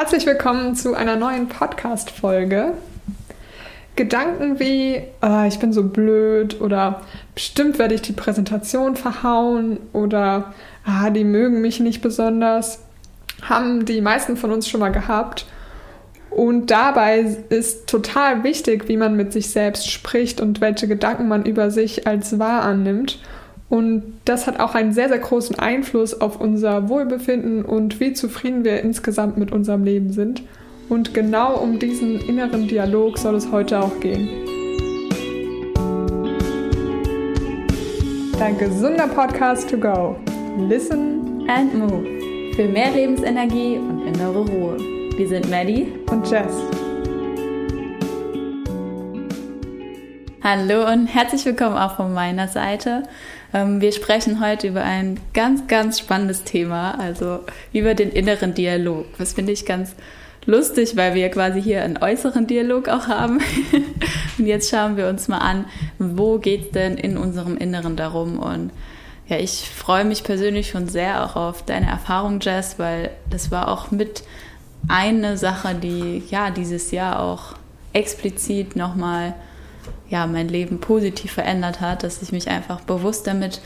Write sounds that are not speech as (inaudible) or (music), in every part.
Herzlich willkommen zu einer neuen Podcast-Folge. Gedanken wie, oh, ich bin so blöd oder bestimmt werde ich die Präsentation verhauen oder ah, die mögen mich nicht besonders, haben die meisten von uns schon mal gehabt. Und dabei ist total wichtig, wie man mit sich selbst spricht und welche Gedanken man über sich als wahr annimmt. Und das hat auch einen sehr, sehr großen Einfluss auf unser Wohlbefinden und wie zufrieden wir insgesamt mit unserem Leben sind. Und genau um diesen inneren Dialog soll es heute auch gehen. Dein gesunder Podcast to go. Listen and move. Für mehr Lebensenergie und innere Ruhe. Wir sind Maddie und Jess. Hallo und herzlich willkommen auch von meiner Seite. Ähm, wir sprechen heute über ein ganz, ganz spannendes Thema, also über den inneren Dialog. Das finde ich ganz lustig, weil wir quasi hier einen äußeren Dialog auch haben. (laughs) und jetzt schauen wir uns mal an, wo geht es denn in unserem Inneren darum und ja, ich freue mich persönlich schon sehr auch auf deine Erfahrung, Jess, weil das war auch mit eine Sache, die ja dieses Jahr auch explizit nochmal ja, mein Leben positiv verändert hat, dass ich mich einfach bewusst damit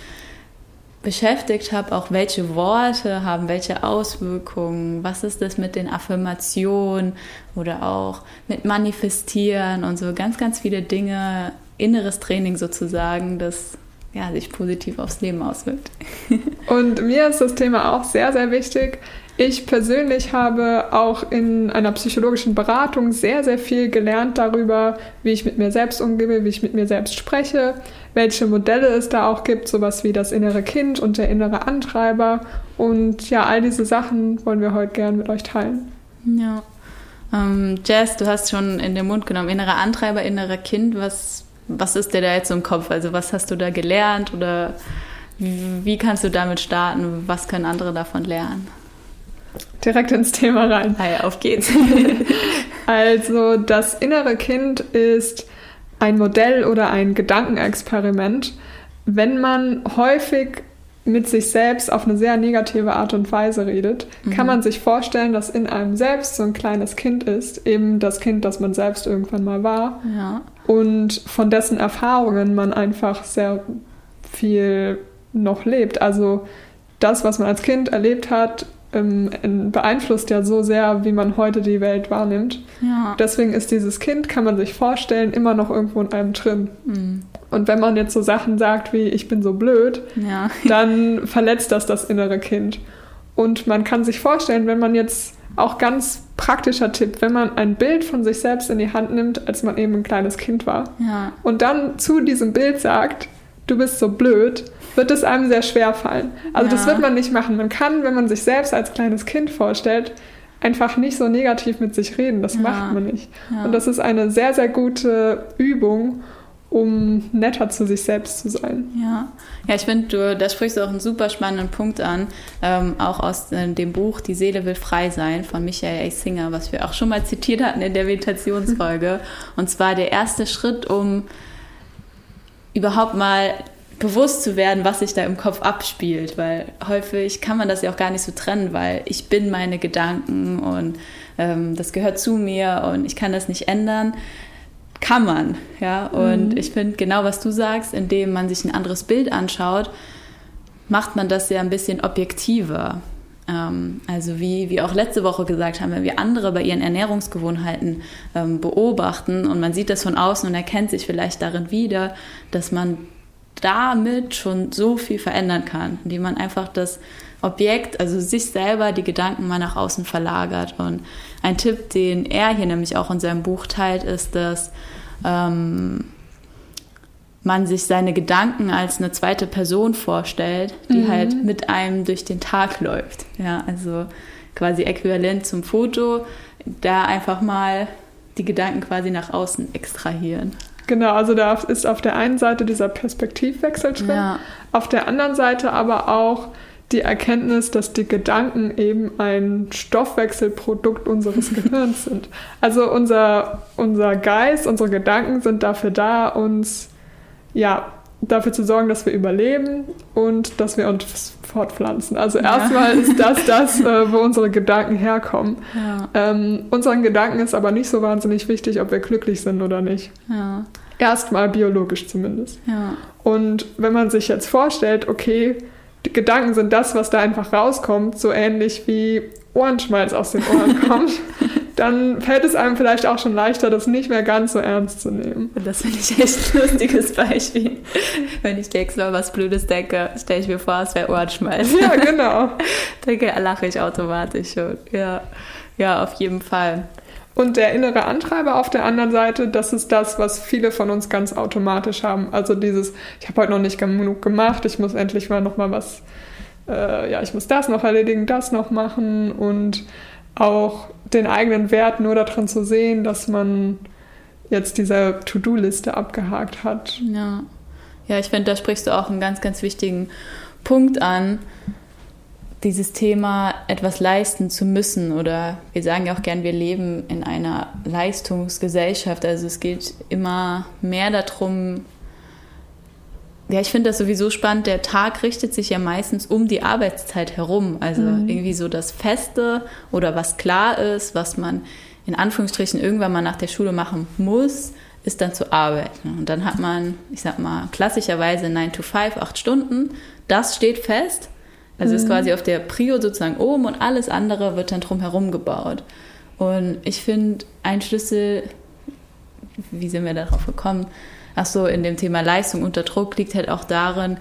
beschäftigt habe, auch welche Worte haben welche Auswirkungen, was ist das mit den Affirmationen oder auch mit Manifestieren und so ganz, ganz viele Dinge, inneres Training sozusagen, das ja, sich positiv aufs Leben auswirkt. (laughs) Und mir ist das Thema auch sehr, sehr wichtig. Ich persönlich habe auch in einer psychologischen Beratung sehr, sehr viel gelernt darüber, wie ich mit mir selbst umgehe, wie ich mit mir selbst spreche, welche Modelle es da auch gibt, sowas wie das innere Kind und der innere Antreiber. Und ja, all diese Sachen wollen wir heute gerne mit euch teilen. Ja. Ähm, Jess, du hast schon in den Mund genommen, innerer Antreiber, innerer Kind. Was, was ist dir da jetzt im Kopf? Also was hast du da gelernt oder wie kannst du damit starten? Was können andere davon lernen? direkt ins Thema rein. Hi, auf geht's. (laughs) also das innere Kind ist ein Modell oder ein Gedankenexperiment, wenn man häufig mit sich selbst auf eine sehr negative Art und Weise redet, mhm. kann man sich vorstellen, dass in einem selbst so ein kleines Kind ist, eben das Kind, das man selbst irgendwann mal war. Ja. Und von dessen Erfahrungen man einfach sehr viel noch lebt. Also das, was man als Kind erlebt hat, ähm, beeinflusst ja so sehr, wie man heute die Welt wahrnimmt. Ja. Deswegen ist dieses Kind, kann man sich vorstellen, immer noch irgendwo in einem drin. Mhm. Und wenn man jetzt so Sachen sagt wie ich bin so blöd, ja. (laughs) dann verletzt das das innere Kind. Und man kann sich vorstellen, wenn man jetzt auch ganz praktischer Tipp, wenn man ein Bild von sich selbst in die Hand nimmt, als man eben ein kleines Kind war, ja. und dann zu diesem Bild sagt, du bist so blöd, wird es einem sehr schwer fallen. Also ja. das wird man nicht machen. Man kann, wenn man sich selbst als kleines Kind vorstellt, einfach nicht so negativ mit sich reden. Das ja. macht man nicht. Und das ist eine sehr, sehr gute Übung, um netter zu sich selbst zu sein. Ja, ja ich finde, da sprichst du auch einen super spannenden Punkt an, ähm, auch aus äh, dem Buch Die Seele will frei sein von Michael A. Singer, was wir auch schon mal zitiert hatten in der Meditationsfolge. (laughs) Und zwar der erste Schritt, um überhaupt mal bewusst zu werden, was sich da im Kopf abspielt, weil häufig kann man das ja auch gar nicht so trennen, weil ich bin meine Gedanken und ähm, das gehört zu mir und ich kann das nicht ändern. Kann man, ja. Und mhm. ich finde genau, was du sagst, indem man sich ein anderes Bild anschaut, macht man das ja ein bisschen objektiver. Ähm, also wie, wie auch letzte Woche gesagt haben, wenn wir andere bei ihren Ernährungsgewohnheiten ähm, beobachten und man sieht das von außen und erkennt sich vielleicht darin wieder, dass man damit schon so viel verändern kann, indem man einfach das Objekt, also sich selber, die Gedanken mal nach außen verlagert. Und ein Tipp, den er hier nämlich auch in seinem Buch teilt, ist, dass ähm, man sich seine Gedanken als eine zweite Person vorstellt, die mhm. halt mit einem durch den Tag läuft. Ja, also quasi äquivalent zum Foto, da einfach mal die Gedanken quasi nach außen extrahieren. Genau, also da ist auf der einen Seite dieser Perspektivwechsel drin, ja. auf der anderen Seite aber auch die Erkenntnis, dass die Gedanken eben ein Stoffwechselprodukt unseres (laughs) Gehirns sind. Also unser, unser Geist, unsere Gedanken sind dafür da, uns ja dafür zu sorgen, dass wir überleben und dass wir uns fortpflanzen. Also ja. erstmal ist das (laughs) das, äh, wo unsere Gedanken herkommen. Ja. Ähm, unseren Gedanken ist aber nicht so wahnsinnig wichtig, ob wir glücklich sind oder nicht. Ja. Erstmal biologisch zumindest. Und wenn man sich jetzt vorstellt, okay, die Gedanken sind das, was da einfach rauskommt, so ähnlich wie Ohrenschmalz aus den Ohren (laughs) kommt, dann fällt es einem vielleicht auch schon leichter, das nicht mehr ganz so ernst zu nehmen. Das finde ich echt ein lustiges Beispiel. Wenn ich nächstes Mal was Blödes denke, stelle ich mir vor, es wäre Ohrenschmalz. Ja, genau. (laughs) denke, lache ich automatisch schon. Ja. ja, auf jeden Fall. Und der innere Antreiber auf der anderen Seite, das ist das, was viele von uns ganz automatisch haben. Also dieses, ich habe heute noch nicht genug gemacht, ich muss endlich mal noch mal was, äh, ja, ich muss das noch erledigen, das noch machen und auch den eigenen Wert nur darin zu sehen, dass man jetzt diese To-Do-Liste abgehakt hat. Ja, ja ich finde, da sprichst du auch einen ganz, ganz wichtigen Punkt an. Dieses Thema, etwas leisten zu müssen, oder wir sagen ja auch gern, wir leben in einer Leistungsgesellschaft. Also es geht immer mehr darum, ja, ich finde das sowieso spannend. Der Tag richtet sich ja meistens um die Arbeitszeit herum. Also mhm. irgendwie so das Feste oder was klar ist, was man in Anführungsstrichen irgendwann mal nach der Schule machen muss, ist dann zu arbeiten. Und dann hat man, ich sag mal, klassischerweise 9 to 5, 8 Stunden. Das steht fest. Also mhm. ist quasi auf der Prio sozusagen oben und alles andere wird dann drumherum gebaut. Und ich finde, ein Schlüssel, wie sind wir darauf gekommen? ach so, in dem Thema Leistung unter Druck liegt halt auch darin,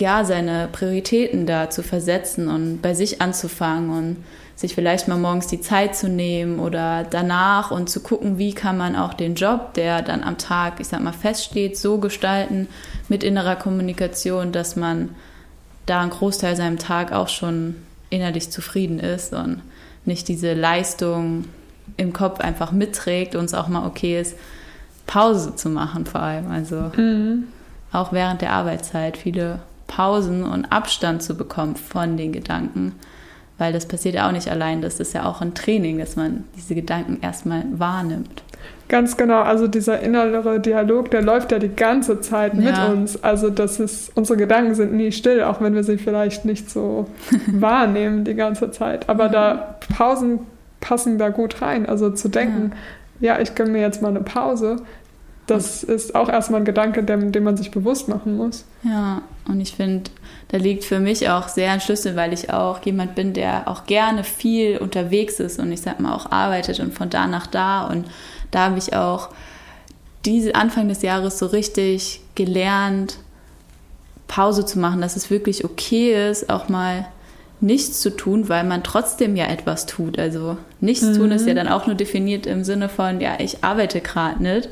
ja, seine Prioritäten da zu versetzen und bei sich anzufangen und sich vielleicht mal morgens die Zeit zu nehmen oder danach und zu gucken, wie kann man auch den Job, der dann am Tag, ich sag mal, feststeht, so gestalten mit innerer Kommunikation, dass man da einen Großteil seinem Tag auch schon innerlich zufrieden ist und nicht diese Leistung im Kopf einfach mitträgt und es auch mal okay ist, Pause zu machen vor allem. Also mhm. auch während der Arbeitszeit viele Pausen und Abstand zu bekommen von den Gedanken. Weil das passiert ja auch nicht allein. Das ist ja auch ein Training, dass man diese Gedanken erstmal wahrnimmt. Ganz genau, also dieser innere Dialog, der läuft ja die ganze Zeit ja. mit uns. Also das ist, unsere Gedanken sind nie still, auch wenn wir sie vielleicht nicht so (laughs) wahrnehmen die ganze Zeit. Aber da Pausen passen da gut rein. Also zu denken, ja, ja ich gönne mir jetzt mal eine Pause, das ist auch erstmal ein Gedanke, dem, dem man sich bewusst machen muss. Ja, und ich finde, da liegt für mich auch sehr ein Schlüssel, weil ich auch jemand bin, der auch gerne viel unterwegs ist und ich sag mal auch arbeitet und von da nach da. Und da habe ich auch diese Anfang des Jahres so richtig gelernt, Pause zu machen, dass es wirklich okay ist, auch mal nichts zu tun, weil man trotzdem ja etwas tut. Also nichts mhm. tun ist ja dann auch nur definiert im Sinne von, ja, ich arbeite gerade nicht,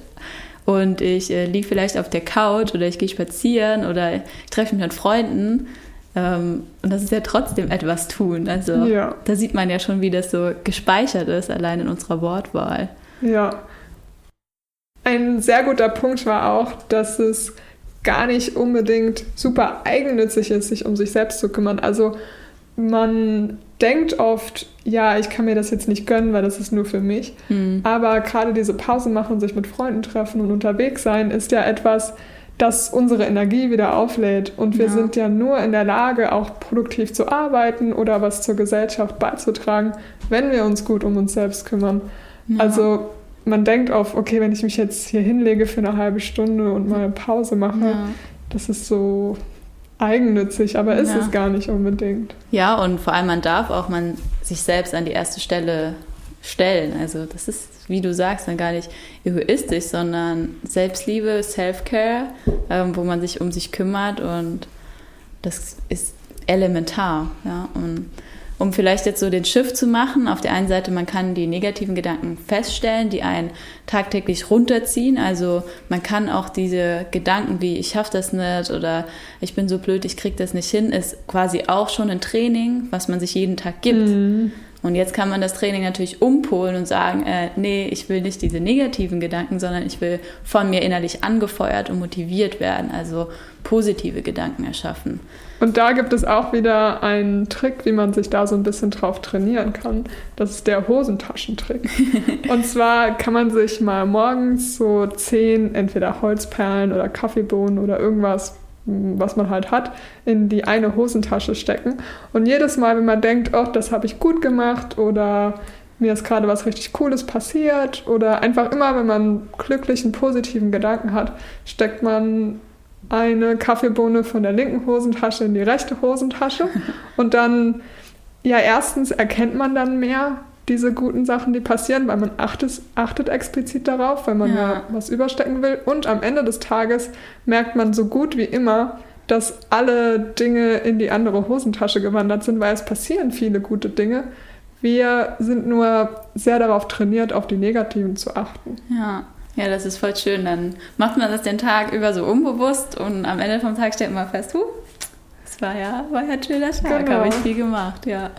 und ich äh, liege vielleicht auf der Couch oder ich gehe spazieren oder ich treffe mich mit Freunden. Ähm, und das ist ja trotzdem etwas tun. Also ja. da sieht man ja schon, wie das so gespeichert ist, allein in unserer Wortwahl. Ja. Ein sehr guter Punkt war auch, dass es gar nicht unbedingt super eigennützig ist, sich um sich selbst zu kümmern. Also man denkt oft, ja, ich kann mir das jetzt nicht gönnen, weil das ist nur für mich. Mhm. Aber gerade diese Pause machen, sich mit Freunden treffen und unterwegs sein, ist ja etwas, das unsere Energie wieder auflädt. Und wir ja. sind ja nur in der Lage, auch produktiv zu arbeiten oder was zur Gesellschaft beizutragen, wenn wir uns gut um uns selbst kümmern. Ja. Also man denkt auf, okay, wenn ich mich jetzt hier hinlege für eine halbe Stunde und mal Pause mache, ja. das ist so eigennützig, aber ist ja. es gar nicht unbedingt. Ja, und vor allem man darf auch man sich selbst an die erste Stelle stellen. Also das ist, wie du sagst, dann gar nicht egoistisch, sondern Selbstliebe, Self-Care, ähm, wo man sich um sich kümmert und das ist elementar. Ja? Und um vielleicht jetzt so den Shift zu machen. Auf der einen Seite, man kann die negativen Gedanken feststellen, die einen tagtäglich runterziehen. Also man kann auch diese Gedanken wie ich schaffe das nicht oder ich bin so blöd, ich kriege das nicht hin, ist quasi auch schon ein Training, was man sich jeden Tag gibt. Mhm. Und jetzt kann man das Training natürlich umpolen und sagen, äh, nee, ich will nicht diese negativen Gedanken, sondern ich will von mir innerlich angefeuert und motiviert werden, also positive Gedanken erschaffen. Und da gibt es auch wieder einen Trick, wie man sich da so ein bisschen drauf trainieren kann. Das ist der Hosentaschentrick. (laughs) und zwar kann man sich mal morgens so zehn entweder Holzperlen oder Kaffeebohnen oder irgendwas was man halt hat, in die eine Hosentasche stecken. Und jedes Mal, wenn man denkt, oh, das habe ich gut gemacht oder mir ist gerade was richtig Cooles passiert oder einfach immer, wenn man glücklichen, positiven Gedanken hat, steckt man eine Kaffeebohne von der linken Hosentasche in die rechte Hosentasche (laughs) und dann, ja, erstens erkennt man dann mehr diese guten Sachen, die passieren, weil man achtet, achtet explizit darauf, weil man ja. ja was überstecken will und am Ende des Tages merkt man so gut wie immer, dass alle Dinge in die andere Hosentasche gewandert sind, weil es passieren viele gute Dinge. Wir sind nur sehr darauf trainiert, auf die negativen zu achten. Ja. Ja, das ist voll schön. Dann macht man das den Tag über so unbewusst und am Ende vom Tag stellt man fest, huh, es war ja, war ja ein schöner Tag, genau. habe ich viel gemacht, ja.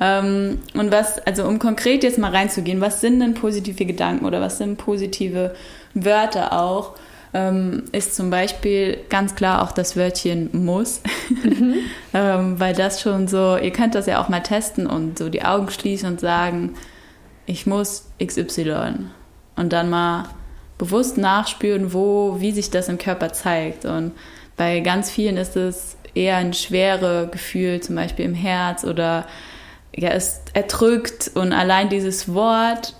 Ähm, und was, also um konkret jetzt mal reinzugehen, was sind denn positive Gedanken oder was sind positive Wörter auch? Ähm, ist zum Beispiel ganz klar auch das Wörtchen muss, mhm. (laughs) ähm, weil das schon so, ihr könnt das ja auch mal testen und so die Augen schließen und sagen, ich muss XY und dann mal bewusst nachspüren, wo, wie sich das im Körper zeigt. Und bei ganz vielen ist es eher ein schweres Gefühl, zum Beispiel im Herz oder ja, es erdrückt und allein dieses Wort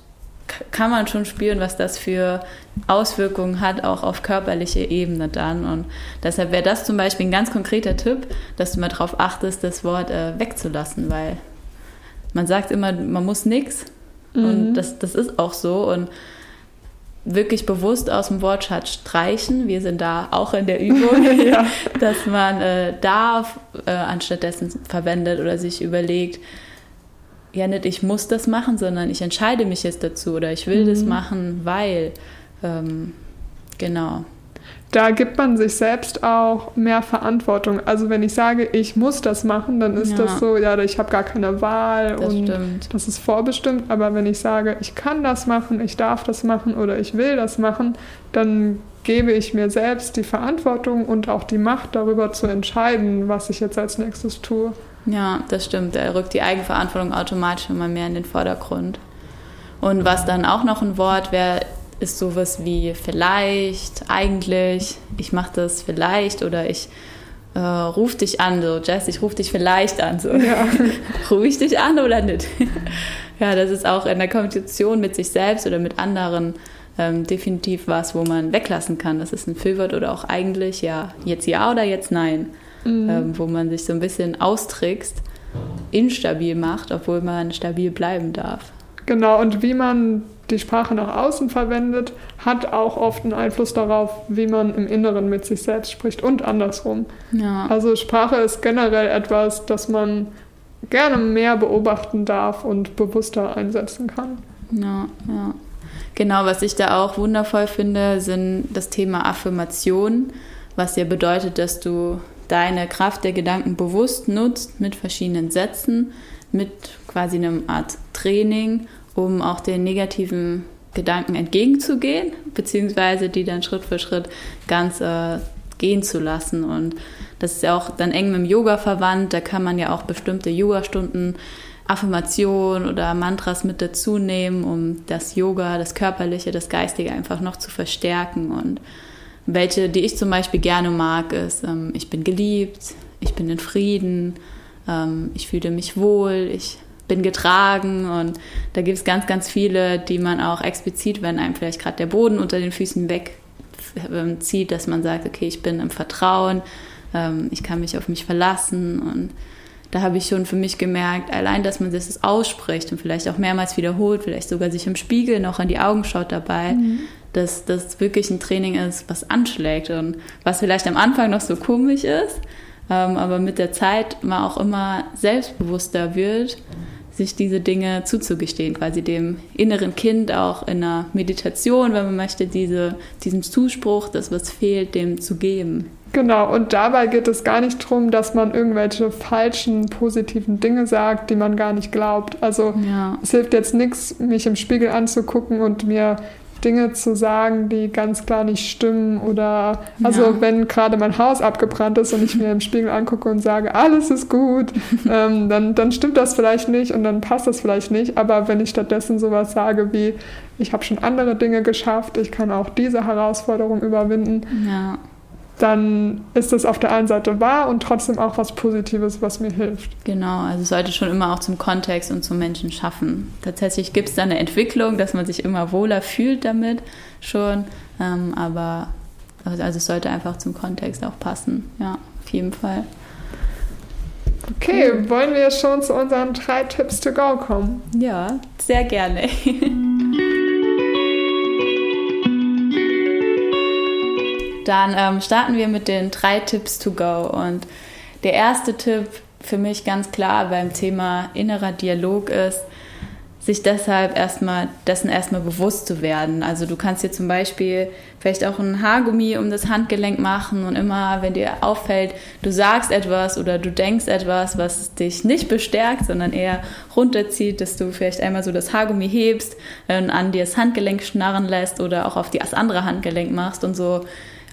kann man schon spüren, was das für Auswirkungen hat, auch auf körperliche Ebene dann. Und deshalb wäre das zum Beispiel ein ganz konkreter Tipp, dass du mal darauf achtest, das Wort äh, wegzulassen, weil man sagt immer, man muss nichts. Mhm. Und das, das ist auch so. Und wirklich bewusst aus dem Wortschatz streichen. Wir sind da auch in der Übung, (laughs) ja. dass man äh, darf äh, anstattdessen verwendet oder sich überlegt, ja nicht ich muss das machen, sondern ich entscheide mich jetzt dazu oder ich will mhm. das machen, weil ähm, genau da gibt man sich selbst auch mehr Verantwortung. Also wenn ich sage, ich muss das machen, dann ist ja. das so, ja, ich habe gar keine Wahl das und stimmt. das ist vorbestimmt. Aber wenn ich sage, ich kann das machen, ich darf das machen oder ich will das machen, dann gebe ich mir selbst die Verantwortung und auch die Macht darüber zu entscheiden, was ich jetzt als nächstes tue. Ja, das stimmt. Da rückt die Eigenverantwortung automatisch immer mehr in den Vordergrund. Und was dann auch noch ein Wort wäre, ist sowas wie vielleicht, eigentlich, ich mache das vielleicht oder ich äh, ruf dich an, so Jess, ich ruf dich vielleicht an, so ja. (laughs) ruf ich dich an oder nicht? (laughs) ja, das ist auch in der Kommunikation mit sich selbst oder mit anderen ähm, definitiv was, wo man weglassen kann. Das ist ein Füllwort oder auch eigentlich, ja, jetzt ja oder jetzt nein, mhm. ähm, wo man sich so ein bisschen austrickst, instabil macht, obwohl man stabil bleiben darf. Genau, und wie man die Sprache nach außen verwendet, hat auch oft einen Einfluss darauf, wie man im Inneren mit sich selbst spricht und andersrum. Ja. Also Sprache ist generell etwas, das man gerne mehr beobachten darf und bewusster einsetzen kann. Ja, ja. Genau, was ich da auch wundervoll finde, sind das Thema Affirmation, was ja bedeutet, dass du deine Kraft der Gedanken bewusst nutzt mit verschiedenen Sätzen, mit quasi einem Art Training um auch den negativen Gedanken entgegenzugehen, beziehungsweise die dann Schritt für Schritt ganz äh, gehen zu lassen. Und das ist ja auch dann eng mit dem Yoga verwandt. Da kann man ja auch bestimmte Yoga-Stunden, Affirmationen oder Mantras mit dazu nehmen, um das Yoga, das Körperliche, das Geistige einfach noch zu verstärken. Und welche, die ich zum Beispiel gerne mag, ist, ähm, ich bin geliebt, ich bin in Frieden, ähm, ich fühle mich wohl, ich bin getragen und da gibt es ganz, ganz viele, die man auch explizit, wenn einem vielleicht gerade der Boden unter den Füßen wegzieht, dass man sagt, okay, ich bin im Vertrauen, ähm, ich kann mich auf mich verlassen und da habe ich schon für mich gemerkt, allein, dass man das ausspricht und vielleicht auch mehrmals wiederholt, vielleicht sogar sich im Spiegel noch in die Augen schaut dabei, mhm. Dass das wirklich ein Training ist, was anschlägt und was vielleicht am Anfang noch so komisch ist, ähm, aber mit der Zeit man auch immer selbstbewusster wird sich diese Dinge zuzugestehen, quasi dem inneren Kind auch in einer Meditation, wenn man möchte, diese, diesen Zuspruch, das was fehlt, dem zu geben. Genau, und dabei geht es gar nicht darum, dass man irgendwelche falschen, positiven Dinge sagt, die man gar nicht glaubt. Also ja. es hilft jetzt nichts, mich im Spiegel anzugucken und mir Dinge zu sagen, die ganz klar nicht stimmen oder also ja. wenn gerade mein Haus abgebrannt ist und ich mir im Spiegel angucke und sage, alles ist gut, (laughs) ähm, dann, dann stimmt das vielleicht nicht und dann passt das vielleicht nicht. Aber wenn ich stattdessen sowas sage wie, ich habe schon andere Dinge geschafft, ich kann auch diese Herausforderung überwinden, ja. Dann ist es auf der einen Seite wahr und trotzdem auch was Positives, was mir hilft. Genau, also es sollte schon immer auch zum Kontext und zum Menschen schaffen. Tatsächlich gibt es da eine Entwicklung, dass man sich immer wohler fühlt damit schon, ähm, aber also es sollte einfach zum Kontext auch passen, ja, auf jeden Fall. Okay, cool. wollen wir schon zu unseren drei Tipps to go kommen? Ja, sehr gerne. (laughs) Dann ähm, starten wir mit den drei Tipps to go. Und der erste Tipp für mich ganz klar beim Thema innerer Dialog ist, sich deshalb erstmal dessen erstmal bewusst zu werden. Also du kannst dir zum Beispiel vielleicht auch ein Haargummi um das Handgelenk machen und immer, wenn dir auffällt, du sagst etwas oder du denkst etwas, was dich nicht bestärkt, sondern eher runterzieht, dass du vielleicht einmal so das Haargummi hebst, und an dir das Handgelenk schnarren lässt oder auch auf das andere Handgelenk machst und so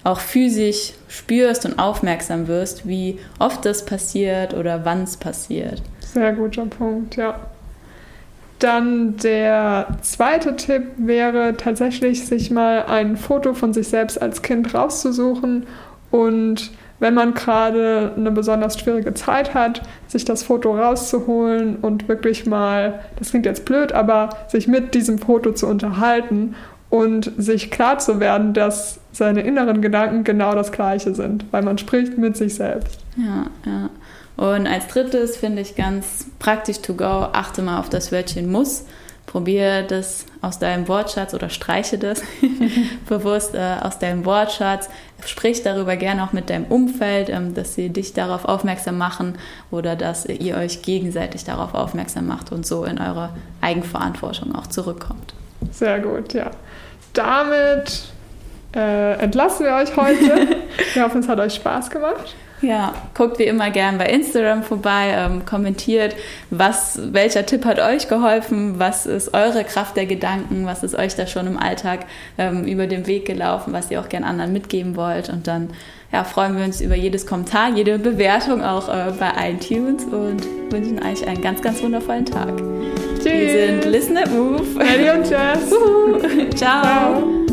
auch physisch spürst und aufmerksam wirst, wie oft das passiert oder wann es passiert. Sehr guter Punkt, ja. Dann der zweite Tipp wäre tatsächlich, sich mal ein Foto von sich selbst als Kind rauszusuchen und wenn man gerade eine besonders schwierige Zeit hat, sich das Foto rauszuholen und wirklich mal, das klingt jetzt blöd, aber sich mit diesem Foto zu unterhalten und sich klar zu werden, dass seine inneren Gedanken genau das gleiche sind, weil man spricht mit sich selbst. Ja, ja. Und als drittes finde ich ganz praktisch to go, achte mal auf das Wörtchen muss. Probiere das aus deinem Wortschatz oder streiche das (laughs) bewusst äh, aus deinem Wortschatz. Sprich darüber gerne auch mit deinem Umfeld, ähm, dass sie dich darauf aufmerksam machen oder dass ihr euch gegenseitig darauf aufmerksam macht und so in eure Eigenverantwortung auch zurückkommt. Sehr gut, ja damit äh, entlassen wir euch heute. (laughs) wir hoffen, es hat euch Spaß gemacht. Ja, guckt wie immer gern bei Instagram vorbei, ähm, kommentiert, was, welcher Tipp hat euch geholfen, was ist eure Kraft der Gedanken, was ist euch da schon im Alltag ähm, über den Weg gelaufen, was ihr auch gern anderen mitgeben wollt. Und dann ja, freuen wir uns über jedes Kommentar, jede Bewertung auch äh, bei iTunes und wünschen euch einen ganz, ganz wundervollen Tag. Tschüss. Wir sind Listen Move. Eddie und Jess. (laughs) Ciao. Ciao.